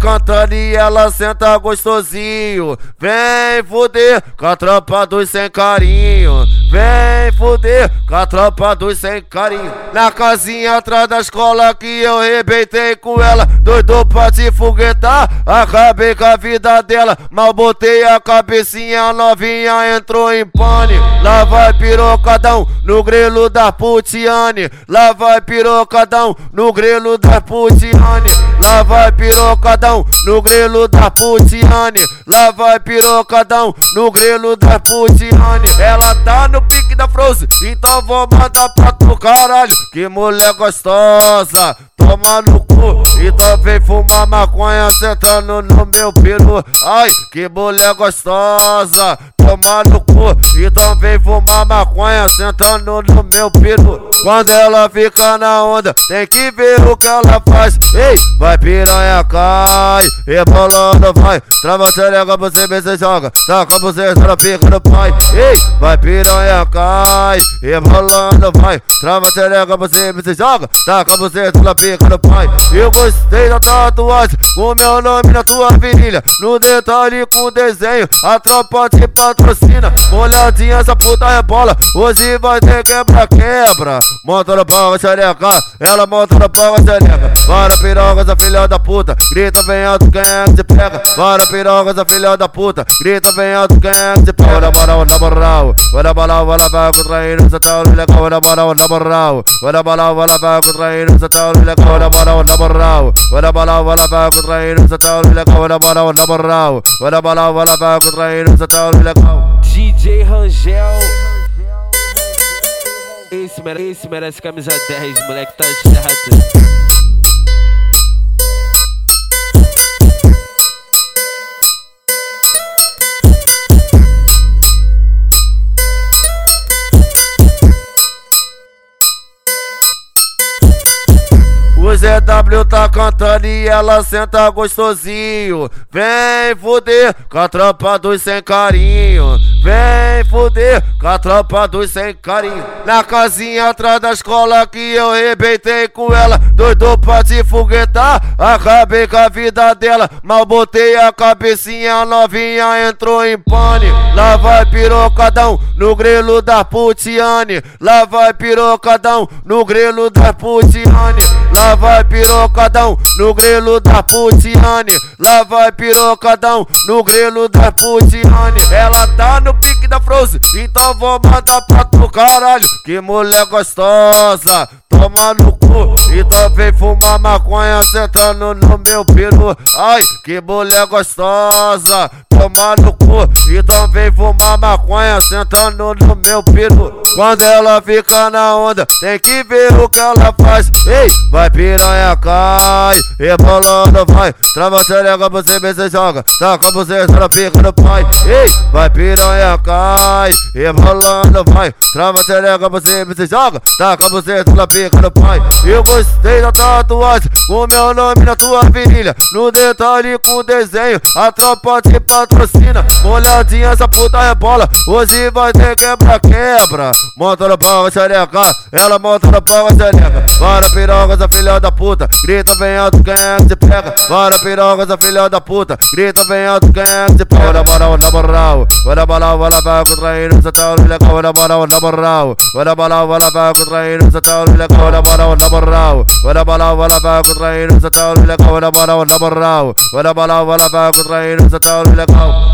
cantando e ela senta gostosinho. Vem fuder com a tropa dos sem carinho. Vem fuder com a tropa dos sem carinho. Na casinha atrás da escola que eu rebentei com ela. Doido pra se foguetar, acabei com a vida dela. Mal botei a cabecinha, a novinha entrou em pane. Lá vai pirocadão no grelo da Putiane. Lá vai pirocadão no grelo da Putiane. Lá vai pirocadão no grelo da Putiane. Lá vai pirocadão no grelo da Putiane. Ela tá no pique da Frozen, então vou mandar pra tu caralho. Que mulher gostosa, toma no cu. Então vem fumar maconha sentando no meu peru. Ai, que mulher gostosa, toma no cu. Então vem fumar maconha sentando no meu peru. Quando ela fica na onda, tem que ver o que ela faz. Ei, vai piranha, cai, rebolando, vai. Trava a xereca, você vê se joga. Taca você na pica do pai. Ei, vai piranha, cai, rebolando, vai. Trava a você vê se joga. Taca você na pica do pai. Eu gostei da tatuagem, com meu nome na tua virilha. No detalhe com desenho, a tropa te patrocina. Molhadinha, essa puta é bola. Hoje vai ter quebra-quebra. Monta no pau, xereca, ela monta no pau, xereca. Para piroga, essa filha da puta, grita bem alto, quem é que se pega? Para piroga, essa filha da puta, grita bem alto, quem é que se pega? Bora moral, na moral, bora moral, tá legal, bora moral, na moral, bora moral, bora vai contraindo, você tá legal, bora moral, na moral, bora moral, bora vai contraindo, você tá legal, bora moral, na moral, bora moral, bora vai contraindo, você tá legal. DJ Rangel. Esse merece, esse merece camisa 10, moleque tá certo. O ZW tá cantando e ela senta gostosinho. Vem fuder com a tropa dos sem carinho. Vem fuder com a tropa dos sem carinho. Na casinha atrás da escola que eu rebentei com ela. Doido pra se foguetar, acabei com a vida dela. Mal botei a cabecinha, novinha entrou em pane. Lá vai pirocadão no grelo da Putiane. Lá vai pirocadão no grelo da Putiane. Lá vai pirocadão no grelo da Putiane. Lá vai pirocadão no grelo da Putiane. Ela tá no pique da Frozen, então vou mandar pra tu caralho. Que mulher gostosa, toma no cu. Então vem fumar maconha sentando no meu peru. Ai, que mulher gostosa, toma no cu. Então vem fumar maconha sentando no meu peru. Quando ela fica na onda, tem que ver o que ela faz. Ei, vai piranha, cai, rebolando, vai. Trava xereca, você vê se joga. Taca você na pica do pai. Ei, vai piranha, cai, rebolando, vai. Trava xereca, você vê se joga. Taca você na pica do pai. Eu gostei da tatuagem, com meu nome na tua virilha. No detalhe com desenho, a tropa te patrocina. Molhadinha, essa puta é bola. Hoje vai ter quebra-quebra. Monta no pau, xereca, ela monta no pau, xereca. Para piroga, essa filha da puta, grita bem alto, quem é que se pega? Para piroga, essa filha da puta, grita bem alto, quem é que se pega? Bora moral, na moral, bora moral, ela vai contraindo, você tá legal, bora moral, na moral, bora moral, ela vai contraindo, você tá legal, bora moral, na moral, bora moral, ela vai contraindo, você tá legal, bora moral, na moral, bora moral, ela vai contraindo, você tá hope.